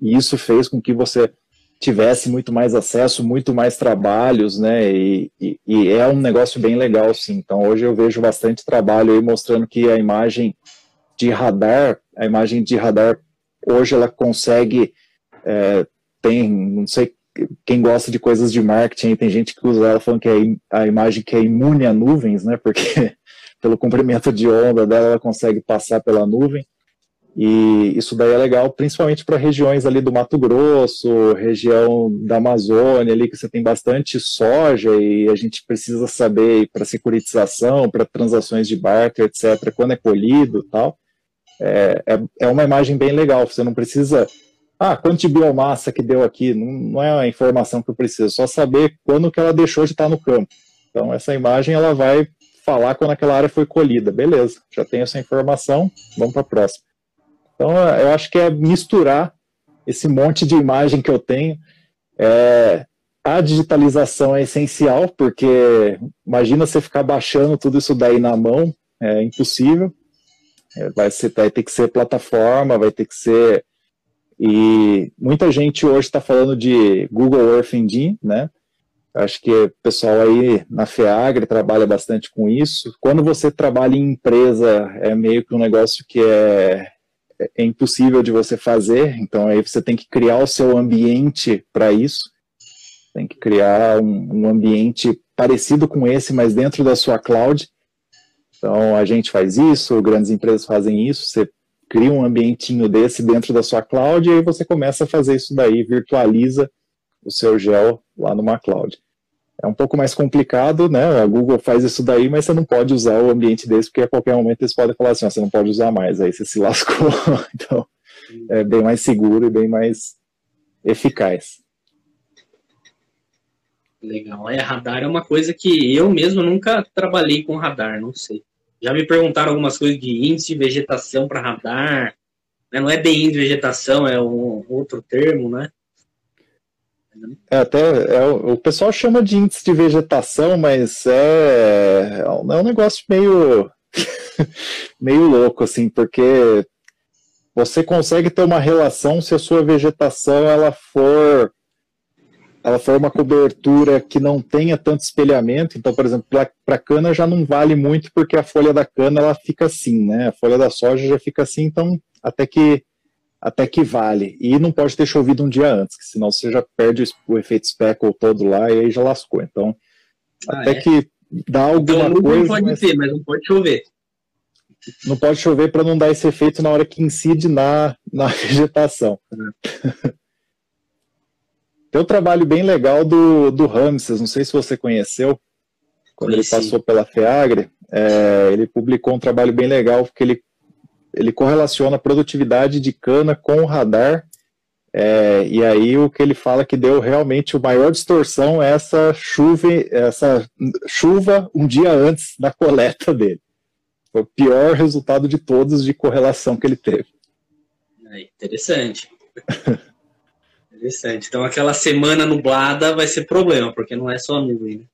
E isso fez com que você tivesse muito mais acesso, muito mais trabalhos, né? E, e, e, é um negócio bem legal, sim. Então hoje eu vejo bastante trabalho aí mostrando que a imagem de radar, a imagem de radar hoje ela consegue é, tem, não sei quem gosta de coisas de marketing, tem gente que usa ela falando que é a imagem que é imune a nuvens, né? Porque *laughs* pelo comprimento de onda dela ela consegue passar pela nuvem. E isso daí é legal, principalmente para regiões ali do Mato Grosso, região da Amazônia, ali que você tem bastante soja e a gente precisa saber para securitização, para transações de barter, etc., quando é colhido tal. É, é, é, uma imagem bem legal, você não precisa. Ah, quanto de biomassa que deu aqui? Não, não é a informação que eu preciso, só saber quando que ela deixou de estar no campo. Então, essa imagem ela vai falar quando aquela área foi colhida. Beleza, já tenho essa informação, vamos para a próxima. Então, eu acho que é misturar esse monte de imagem que eu tenho. É, a digitalização é essencial, porque imagina você ficar baixando tudo isso daí na mão, é impossível. É, vai, ser, vai ter que ser plataforma, vai ter que ser. E muita gente hoje está falando de Google Earth Engine, né? Acho que o pessoal aí na FEAGRE trabalha bastante com isso. Quando você trabalha em empresa, é meio que um negócio que é é impossível de você fazer, então aí você tem que criar o seu ambiente para isso, tem que criar um, um, ambiente parecido com esse, mas dentro da sua cloud. Então a gente faz isso, grandes empresas fazem isso, você cria um ambientinho desse dentro da sua cloud e aí você começa a fazer isso daí, virtualiza o seu gel lá numa cloud é um pouco mais complicado, né? A Google faz isso daí, mas você não pode usar o ambiente desse, porque a qualquer momento eles podem falar assim, você não pode usar mais, aí você se *laughs* lascou. então, é bem mais seguro e bem mais eficaz. Legal. É, radar é uma coisa que eu mesmo nunca trabalhei com radar, não sei. Já me perguntaram algumas coisas de índice de vegetação para radar. Né? Não é bem índice de vegetação, é um outro termo, né? É, até é, o pessoal chama de índice de vegetação, mas é, é um negócio meio *laughs* meio louco assim, porque você consegue ter uma relação se a sua vegetação ela for ela for uma cobertura que não tenha tanto espelhamento. Então, por exemplo, para cana já não vale muito porque a folha da cana ela fica assim, né? A folha da soja já fica assim, então até que até que vale. E não pode ter chovido um dia antes, senão você já perde o efeito speckle todo lá e aí já lascou. Então, ah, até é? que dá alguma então, coisa. pode mas... ter, mas não pode chover. Não pode chover para não dar esse efeito na hora que incide na, na *laughs* vegetação. É. Tem um trabalho bem legal do, do Ramses, não sei se você conheceu, quando Conheci. ele passou pela FEAGRE, é, ele publicou um trabalho bem legal, porque ele ele correlaciona a produtividade de cana com o radar. É, e aí o que ele fala que deu realmente o maior distorção é essa chuva, essa chuva um dia antes da coleta dele. Foi o pior resultado de todos de correlação que ele teve. É interessante. *laughs* interessante. Então aquela semana nublada vai ser problema, porque não é só nuvem. Né?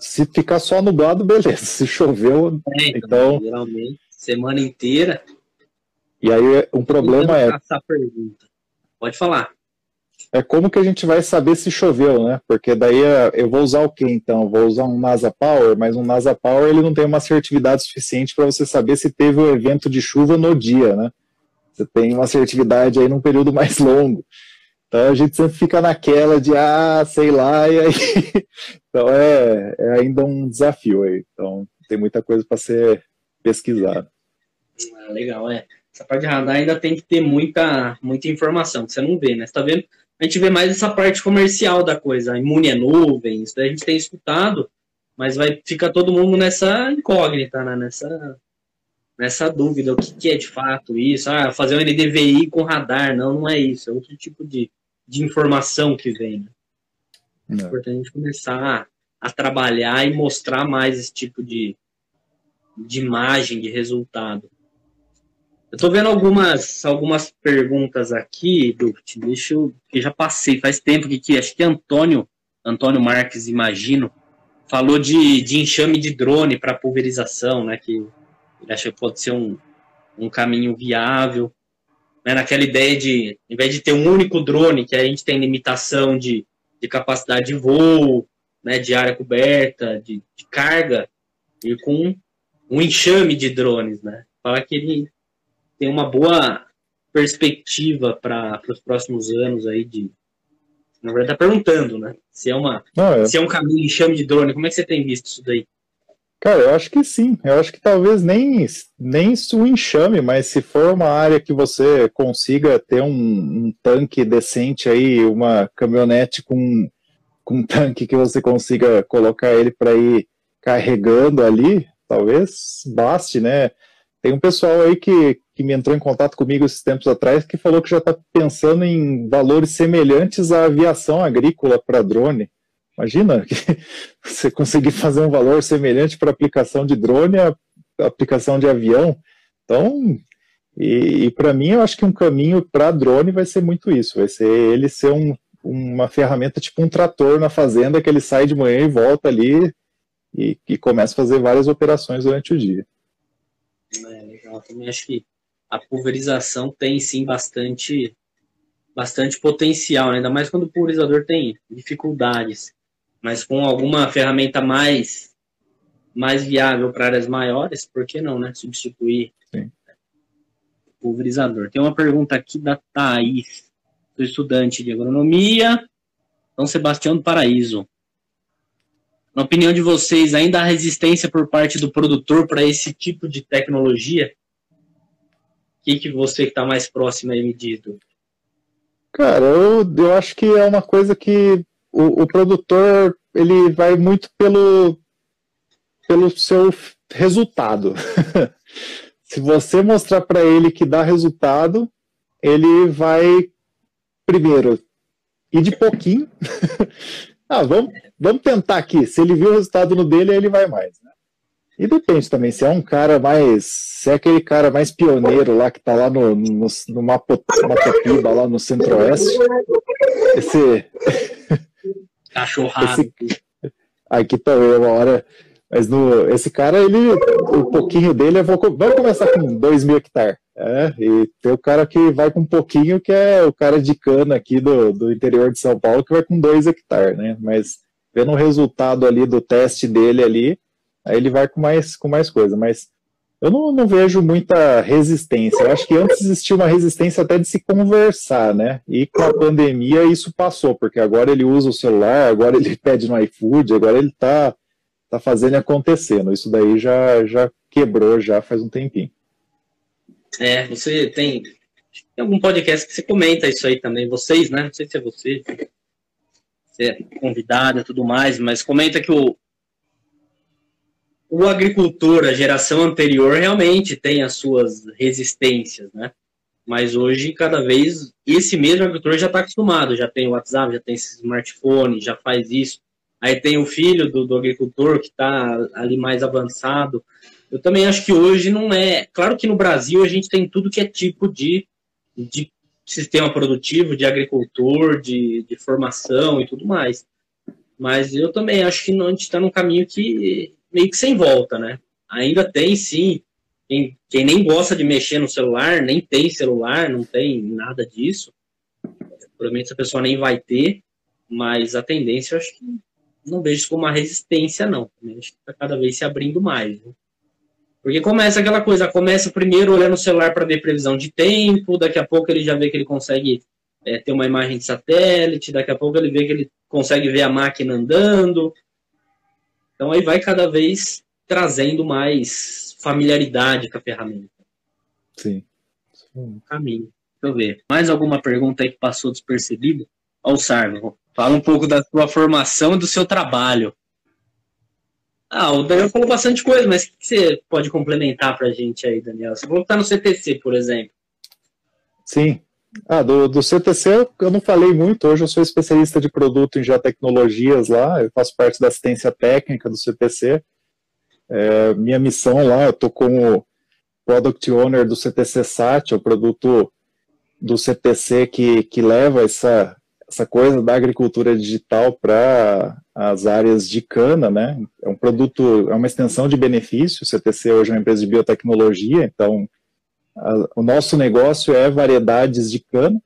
se ficar só nublado, beleza. Se choveu, é, então, então. Geralmente semana inteira. E aí um problema é. Pergunta. Pode falar. É como que a gente vai saber se choveu, né? Porque daí é, eu vou usar o que então? Vou usar um NASA Power, mas um NASA Power ele não tem uma assertividade suficiente para você saber se teve o um evento de chuva no dia, né? Você tem uma assertividade aí num período *laughs* mais longo. Então a gente sempre fica naquela de ah, sei lá, *laughs* e aí. então é, é ainda um desafio aí. Então tem muita coisa para ser pesquisado. Ah, legal, é. Essa parte de radar ainda tem que ter muita, muita informação, que você não vê, né? Você tá vendo? A gente vê mais essa parte comercial da coisa, imune a nuvens, isso daí a gente tem escutado, mas vai ficar todo mundo nessa incógnita, né? Nessa, nessa dúvida, o que, que, é de fato isso? Ah, fazer um NDVI com radar, não, não é isso, é outro tipo de, de informação que vem. Né? É importante a gente começar a, a trabalhar e mostrar mais esse tipo de, de imagem, de resultado. Eu tô vendo algumas, algumas perguntas aqui, Duft. Deixa eu. que já passei, faz tempo que, que acho que Antônio, Antônio Marques, imagino, falou de, de enxame de drone para pulverização, né? Que ele acha que pode ser um, um caminho viável. Né, naquela ideia de, em vez de ter um único drone, que a gente tem limitação de, de capacidade de voo, né, de área coberta, de, de carga, e com um enxame de drones, né? Fala que ele tem uma boa perspectiva para os próximos anos aí de. Na verdade, tá perguntando, né? Se é, uma, Não, é. se é um caminho enxame de drone, como é que você tem visto isso daí? Cara, eu acho que sim. Eu acho que talvez nem, nem o enxame, mas se for uma área que você consiga ter um, um tanque decente aí, uma caminhonete com, com um tanque que você consiga colocar ele para ir carregando ali, talvez baste, né? Tem um pessoal aí que, que me entrou em contato comigo esses tempos atrás que falou que já está pensando em valores semelhantes à aviação agrícola para drone. Imagina que *laughs* você conseguir fazer um valor semelhante para aplicação de drone a aplicação de avião. Então, e, e para mim, eu acho que um caminho para drone vai ser muito isso: vai ser ele ser um, uma ferramenta tipo um trator na fazenda que ele sai de manhã e volta ali e, e começa a fazer várias operações durante o dia. É, legal. Também acho que a pulverização tem sim bastante, bastante potencial, né? ainda mais quando o pulverizador tem dificuldades. Mas com alguma ferramenta mais, mais viável para áreas maiores, por que não, né? Substituir sim. o pulverizador. Tem uma pergunta aqui da Thaís, sou estudante de agronomia, São Sebastião do Paraíso. Na opinião de vocês, ainda há resistência por parte do produtor para esse tipo de tecnologia? O que, que você que está mais próximo aí me diz, Cara, eu, eu acho que é uma coisa que o, o produtor ele vai muito pelo, pelo seu resultado. *laughs* Se você mostrar para ele que dá resultado, ele vai primeiro ir de pouquinho. *laughs* ah, vamos, vamos tentar aqui. Se ele viu o resultado no dele, aí ele vai mais. Né? E depende também, se é um cara mais. Se é aquele cara mais pioneiro lá que tá lá no, no, no Mapopiba, lá no Centro-Oeste. Esse. *laughs* Cachorrado. Esse, aqui também, uma hora. Mas no, esse cara, ele, o pouquinho dele, é, vamos começar com 2 mil hectares. É, e tem o cara que vai com um pouquinho, que é o cara de cana aqui do, do interior de São Paulo, que vai com 2 hectares, né? Mas vendo o resultado ali do teste dele ali, aí ele vai com mais, com mais coisa. Mas eu não, não vejo muita resistência. Eu acho que antes existia uma resistência até de se conversar, né? E com a pandemia isso passou, porque agora ele usa o celular, agora ele *laughs* pede no iFood, agora ele tá, tá fazendo acontecendo. Isso daí já, já quebrou já faz um tempinho. É, você tem, tem algum podcast que você comenta isso aí também, vocês, né? Não sei se é você, você é convidada e tudo mais, mas comenta que o, o agricultor, a geração anterior, realmente tem as suas resistências, né? Mas hoje, cada vez, esse mesmo agricultor já está acostumado, já tem o WhatsApp, já tem esse smartphone, já faz isso. Aí tem o filho do, do agricultor que está ali mais avançado. Eu também acho que hoje não é. Claro que no Brasil a gente tem tudo que é tipo de, de sistema produtivo, de agricultor, de, de formação e tudo mais. Mas eu também acho que a gente está num caminho que meio que sem volta, né? Ainda tem sim. Quem, quem nem gosta de mexer no celular, nem tem celular, não tem nada disso. Provavelmente essa pessoa nem vai ter, mas a tendência eu acho que não vejo como uma resistência, não. Acho que está cada vez se abrindo mais. Né? Porque começa aquela coisa, começa primeiro olhando o celular para ver previsão de tempo, daqui a pouco ele já vê que ele consegue é, ter uma imagem de satélite, daqui a pouco ele vê que ele consegue ver a máquina andando. Então aí vai cada vez trazendo mais familiaridade com a ferramenta. Sim. Um caminho. Deixa eu ver. Mais alguma pergunta aí que passou despercebido? Ó, o Sarno, fala um pouco da sua formação e do seu trabalho. Ah, o Daniel falou bastante coisa, mas o que você pode complementar para a gente aí, Daniel? Você falou que tá no CTC, por exemplo. Sim. Ah, do, do CTC eu não falei muito, hoje eu sou especialista de produto em geotecnologias lá, eu faço parte da assistência técnica do CTC. É, minha missão lá, eu estou como Product Owner do CTC SAT, o produto do CTC que, que leva essa, essa coisa da agricultura digital para as áreas de cana, né? É um produto, é uma extensão de benefício. O CTC hoje é uma empresa de biotecnologia, então a, o nosso negócio é variedades de cana,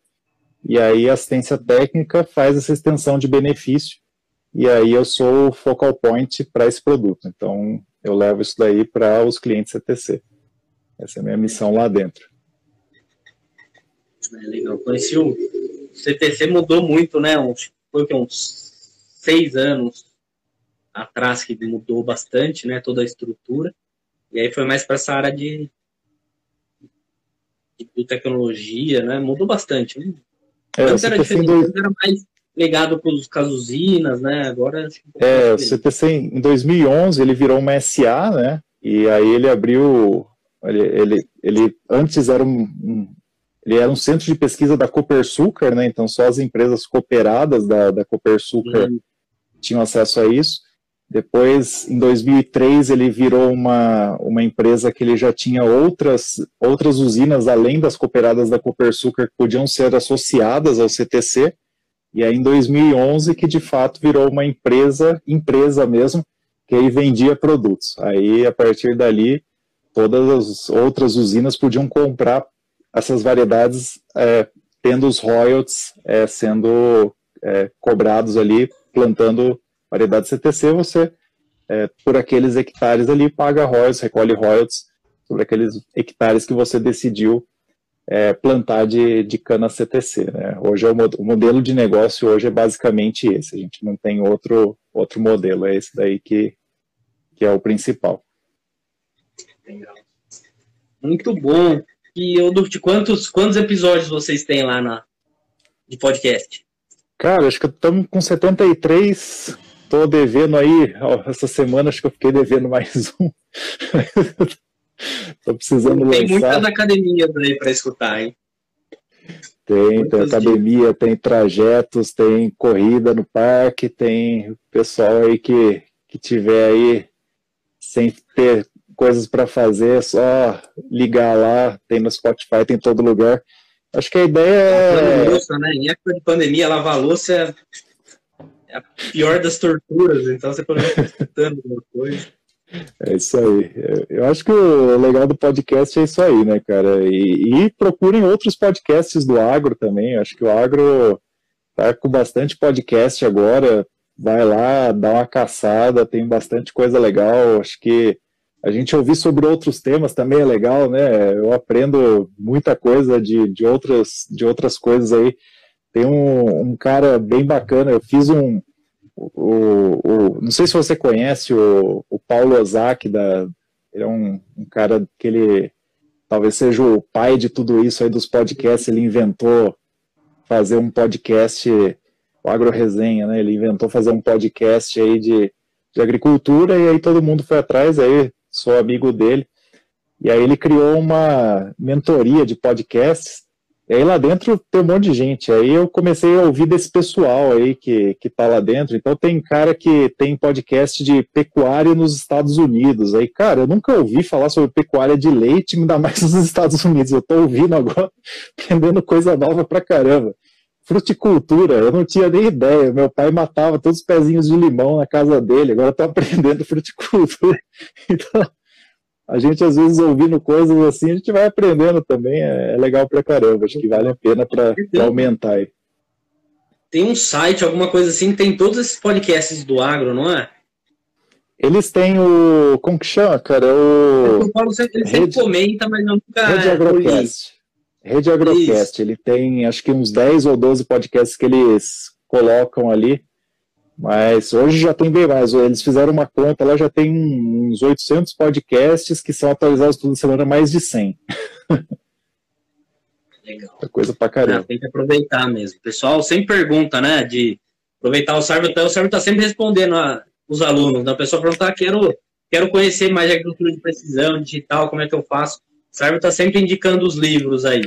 e aí a assistência técnica faz essa extensão de benefício, e aí eu sou o focal point para esse produto. Então eu levo isso daí para os clientes CTC. Essa é a minha missão lá dentro. É legal. Conheci o CTC mudou muito, né? Foi uns seis anos atrás que mudou bastante, né? Toda a estrutura. E aí foi mais para essa área de, de, tecnologia, né? Mudou bastante. Né? É, Antes era diferente, era mais ligado com as usinas, né? Agora É, o CTC em 2011 ele virou uma SA, né? E aí ele abriu ele, ele, ele antes era um, um ele era um centro de pesquisa da Copersucar, né? Então só as empresas cooperadas da, da Copersucar uhum. tinham acesso a isso. Depois, em 2003, ele virou uma, uma empresa que ele já tinha outras, outras usinas, além das cooperadas da Copersucar, que podiam ser associadas ao CTC. E aí, em 2011, que de fato virou uma empresa, empresa mesmo, que aí vendia produtos. Aí, a partir dali, todas as outras usinas podiam comprar essas variedades, é, tendo os royalties é, sendo é, cobrados ali, plantando variedade CTC, você, é, por aqueles hectares ali, paga royalties, recolhe royalties sobre aqueles hectares que você decidiu é, plantar de, de cana CTC. Né? Hoje é o, o, modelo de negócio hoje é basicamente esse. A gente não tem outro, outro modelo, é esse daí que, que é o principal. Muito bom. E eu de quantos, quantos episódios vocês têm lá na, de podcast? Cara, acho que estamos com 73 Tô devendo aí, ó, essa semana acho que eu fiquei devendo mais um. *laughs* Tô precisando tem lançar. Tem muitas academias aí para escutar, hein? Tem, tem academia, dias. tem trajetos, tem corrida no parque, tem pessoal aí que, que tiver aí sem ter coisas para fazer, é só ligar lá, tem no Spotify, tem em todo lugar. Acho que a ideia é. Louça, né? Em época de pandemia, lavar louça é a pior das torturas, então você pode estar escutando alguma coisa. É isso aí. Eu acho que o legal do podcast é isso aí, né, cara? E, e procurem outros podcasts do agro também. Eu acho que o agro tá com bastante podcast agora. Vai lá, dá uma caçada, tem bastante coisa legal. Acho que a gente ouvir sobre outros temas também é legal, né? Eu aprendo muita coisa de, de, outras, de outras coisas aí. Tem um, um cara bem bacana, eu fiz um. O, o, não sei se você conhece o, o Paulo Ozaki, da, ele é um, um cara que ele talvez seja o pai de tudo isso aí dos podcasts, ele inventou fazer um podcast, o Agro Resenha, né? Ele inventou fazer um podcast aí de, de agricultura e aí todo mundo foi atrás, aí sou amigo dele. E aí ele criou uma mentoria de podcasts e aí lá dentro tem um monte de gente. Aí eu comecei a ouvir desse pessoal aí que, que tá lá dentro. Então tem cara que tem podcast de pecuária nos Estados Unidos. Aí, cara, eu nunca ouvi falar sobre pecuária de leite, ainda mais nos Estados Unidos. Eu tô ouvindo agora, *laughs* aprendendo coisa nova pra caramba. Fruticultura, eu não tinha nem ideia. Meu pai matava todos os pezinhos de limão na casa dele. Agora eu tô aprendendo fruticultura. *laughs* Então, a gente às vezes ouvindo coisas assim, a gente vai aprendendo também, é, é legal pra caramba, acho que vale a pena para aumentar aí. Tem um site, alguma coisa assim, tem todos esses podcasts do agro, não é? Eles têm o. Como que chama, cara? O. Eu falo sempre, ele sempre comenta, mas nunca. Rede Agrocast. Rede Agrocast. Isso. Ele tem acho que uns 10 ou 12 podcasts que eles colocam ali. Mas hoje já tem bem mais. Eles fizeram uma conta lá, já tem uns 800 podcasts que são atualizados toda semana, mais de 100. Legal. É coisa pra caramba. tem que aproveitar mesmo. O pessoal sempre pergunta, né, de aproveitar o servo. Então, o servo está sempre respondendo a, os alunos. Né? A pessoa pergunta, ah, quero, quero conhecer mais de agricultura de precisão, digital, como é que eu faço? O servo está sempre indicando os livros aí.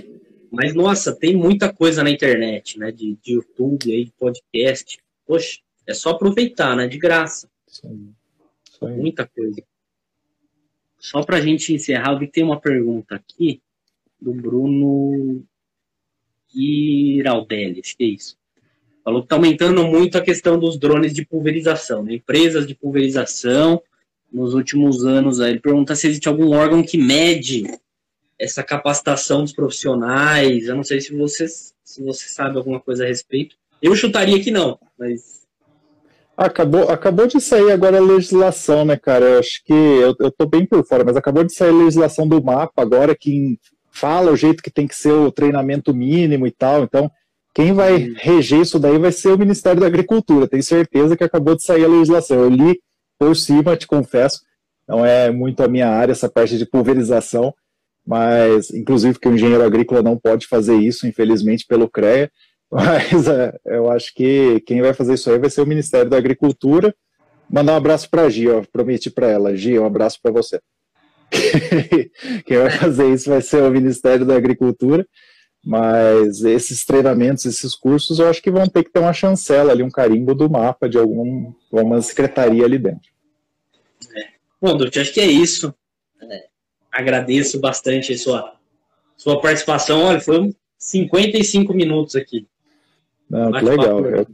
Mas, nossa, tem muita coisa na internet, né, de, de YouTube, aí, de podcast. Poxa, é só aproveitar, né? De graça. Sim. Muita coisa. só para a gente encerrar, eu vi que tem uma pergunta aqui do Bruno Giraldelli, acho que é isso. Falou que está aumentando muito a questão dos drones de pulverização, né? empresas de pulverização nos últimos anos. Aí ele pergunta se existe algum órgão que mede essa capacitação dos profissionais. Eu não sei se você, se você sabe alguma coisa a respeito. Eu chutaria que não, mas. Acabou, acabou de sair agora a legislação, né, cara? Eu acho que eu, eu tô bem por fora, mas acabou de sair a legislação do mapa agora que fala o jeito que tem que ser o treinamento mínimo e tal. Então, quem vai reger isso daí vai ser o Ministério da Agricultura. Tenho certeza que acabou de sair a legislação. Eu li por cima, te confesso. Não é muito a minha área essa parte de pulverização, mas inclusive que o engenheiro agrícola não pode fazer isso, infelizmente, pelo CREA. Mas é, eu acho que quem vai fazer isso aí vai ser o Ministério da Agricultura. Mandar um abraço para a Gia, prometi para ela. Gia, um abraço para você. *laughs* quem vai fazer isso vai ser o Ministério da Agricultura. Mas esses treinamentos, esses cursos, eu acho que vão ter que ter uma chancela ali, um carimbo do mapa de algum, alguma secretaria ali dentro. É. Bom, Dutch, acho que é isso. É, agradeço bastante a sua, sua participação. Olha, foi 55 minutos aqui. Não, que legal. Eu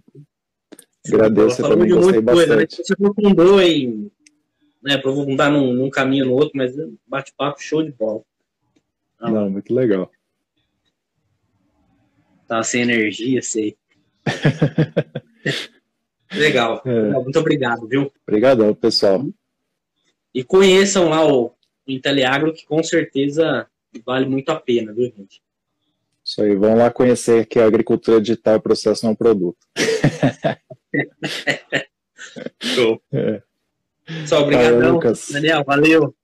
agradeço Falou também, gostei bastante. Coisa, né? Você aprofundou em né, aprofundar num, num caminho no outro, mas bate-papo show de bola. Não, Não muito legal. Tá sem energia, sei. *laughs* Legal. É. Muito obrigado, viu? Obrigadão, pessoal. E conheçam lá o Inteliagro, que com certeza vale muito a pena, viu, gente? Isso aí, vão lá conhecer que a agricultura digital é processo, não produto. *laughs* Show. É. Só obrigadão, Daniel, valeu.